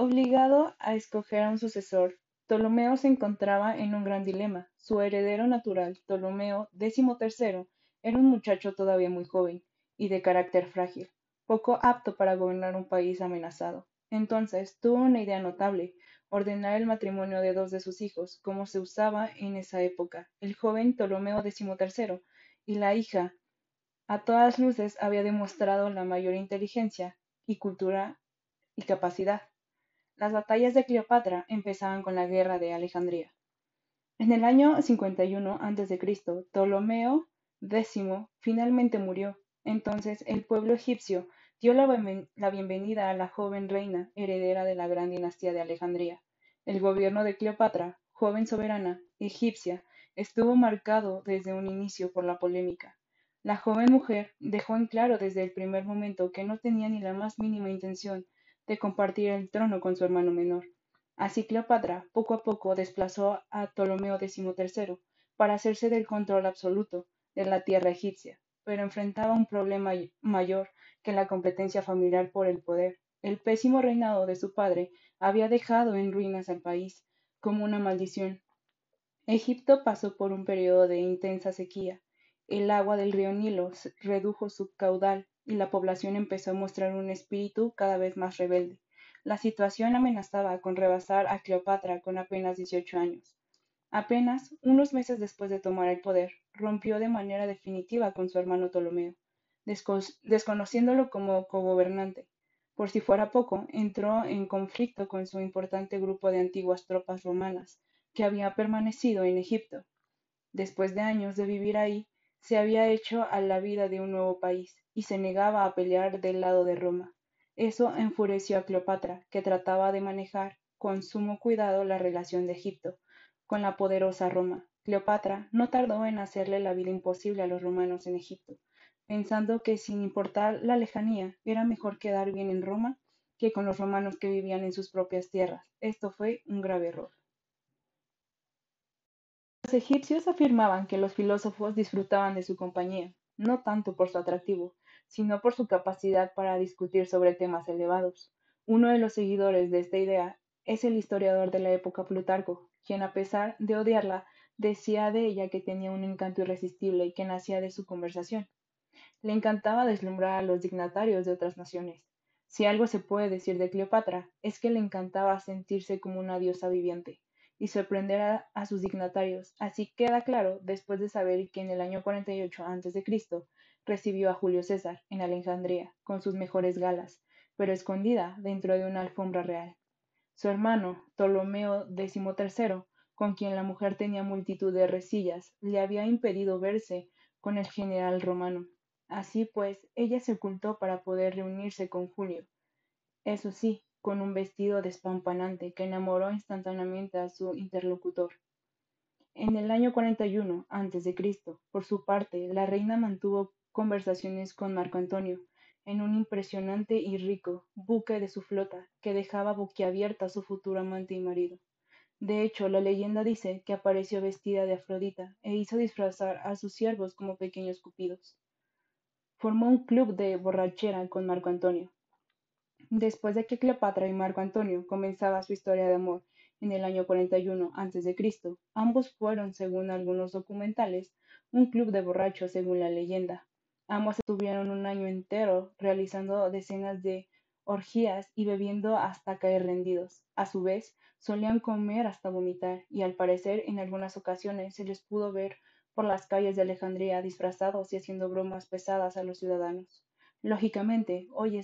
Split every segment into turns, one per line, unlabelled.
Obligado a escoger a un sucesor, Ptolomeo se encontraba en un gran dilema. Su heredero natural, Ptolomeo XIII, era un muchacho todavía muy joven y de carácter frágil, poco apto para gobernar un país amenazado. Entonces tuvo una idea notable, ordenar el matrimonio de dos de sus hijos, como se usaba en esa época, el joven Ptolomeo XIII y la hija. A todas luces había demostrado la mayor inteligencia y cultura y capacidad. Las batallas de Cleopatra empezaban con la guerra de Alejandría. En el año 51 a.C., Ptolomeo X finalmente murió. Entonces el pueblo egipcio dio la, bienvenida a la joven reina heredera de la gran dinastía de Alejandría. El gobierno de Cleopatra, joven soberana egipcia, estuvo marcado desde un inicio por la polémica. La joven mujer dejó en claro desde el primer momento que no tenía ni la más mínima intención de compartir el trono con su hermano menor. Así Cleopatra poco a poco desplazó a Ptolomeo XIII para hacerse del control absoluto de la tierra egipcia, pero enfrentaba un problema mayor que la competencia familiar por el poder. El pésimo reinado de su padre había dejado en ruinas al país, como una maldición. Egipto pasó por un periodo de intensa sequía. El agua del río Nilo redujo su caudal y la población empezó a mostrar un espíritu cada vez más rebelde. La situación amenazaba con rebasar a Cleopatra con apenas 18 años. Apenas unos meses después de tomar el poder, rompió de manera definitiva con su hermano Ptolomeo, desconociéndolo como cogobernante. Por si fuera poco, entró en conflicto con su importante grupo de antiguas tropas romanas que había permanecido en Egipto. Después de años de vivir ahí, se había hecho a la vida de un nuevo país y se negaba a pelear del lado de Roma. Eso enfureció a Cleopatra, que trataba de manejar con sumo cuidado la relación de Egipto con la poderosa Roma. Cleopatra no tardó en hacerle la vida imposible a los romanos en Egipto, pensando que sin importar la lejanía era mejor quedar bien en Roma que con los romanos que vivían en sus propias tierras. Esto fue un grave error. Los egipcios afirmaban que los filósofos disfrutaban de su compañía, no tanto por su atractivo, sino por su capacidad para discutir sobre temas elevados. Uno de los seguidores de esta idea es el historiador de la época Plutarco, quien a pesar de odiarla, decía de ella que tenía un encanto irresistible y que nacía de su conversación. Le encantaba deslumbrar a los dignatarios de otras naciones. Si algo se puede decir de Cleopatra, es que le encantaba sentirse como una diosa viviente y sorprender a, sus dignatarios. Así queda claro después de saber que en el año 48 a.C. recibió a Julio César en Alejandría con sus mejores galas, pero escondida dentro de una alfombra real. Su hermano, Ptolomeo XIII, con quien la mujer tenía multitud de resillas, le había impedido verse con el general romano. Así pues, ella se ocultó para poder reunirse con Julio. Eso sí, con un vestido despampanante que enamoró instantáneamente a su interlocutor. En el año 41 a.C., por su parte, la reina mantuvo conversaciones con Marco Antonio en un impresionante y rico buque de su flota que dejaba boquiabierta a su futuro amante y marido. De hecho, la leyenda dice que apareció vestida de Afrodita e hizo disfrazar a sus siervos como pequeños cupidos. Formó un club de borrachera con Marco Antonio, Después de que Cleopatra y Marco Antonio comenzaba su historia de amor en el año 41 a.C., ambos fueron, según algunos documentales, un club de borrachos según la leyenda. Ambos estuvieron un año entero realizando decenas de orgías y bebiendo hasta caer rendidos. A su vez, solían comer hasta vomitar y al parecer en algunas ocasiones se les pudo ver por las calles de Alejandría disfrazados y haciendo bromas pesadas a los ciudadanos. Lógicamente, hoy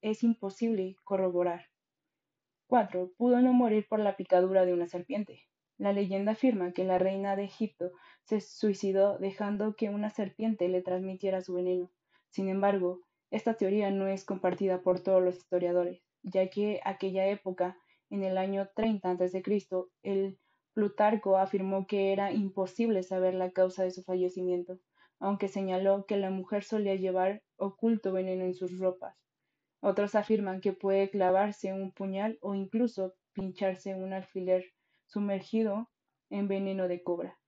es imposible corroborar. 4. Pudo no morir por la picadura de una serpiente. La leyenda afirma que la reina de Egipto se suicidó dejando que una serpiente le transmitiera su veneno. Sin embargo, esta teoría no es compartida por todos los historiadores, ya que aquella época, en el año 30 a.C., el Plutarco afirmó que era imposible saber la causa de su fallecimiento, aunque señaló que la mujer solía llevar oculto veneno en sus ropas. Otros afirman que puede clavarse un puñal o incluso pincharse un alfiler sumergido en veneno de cobra.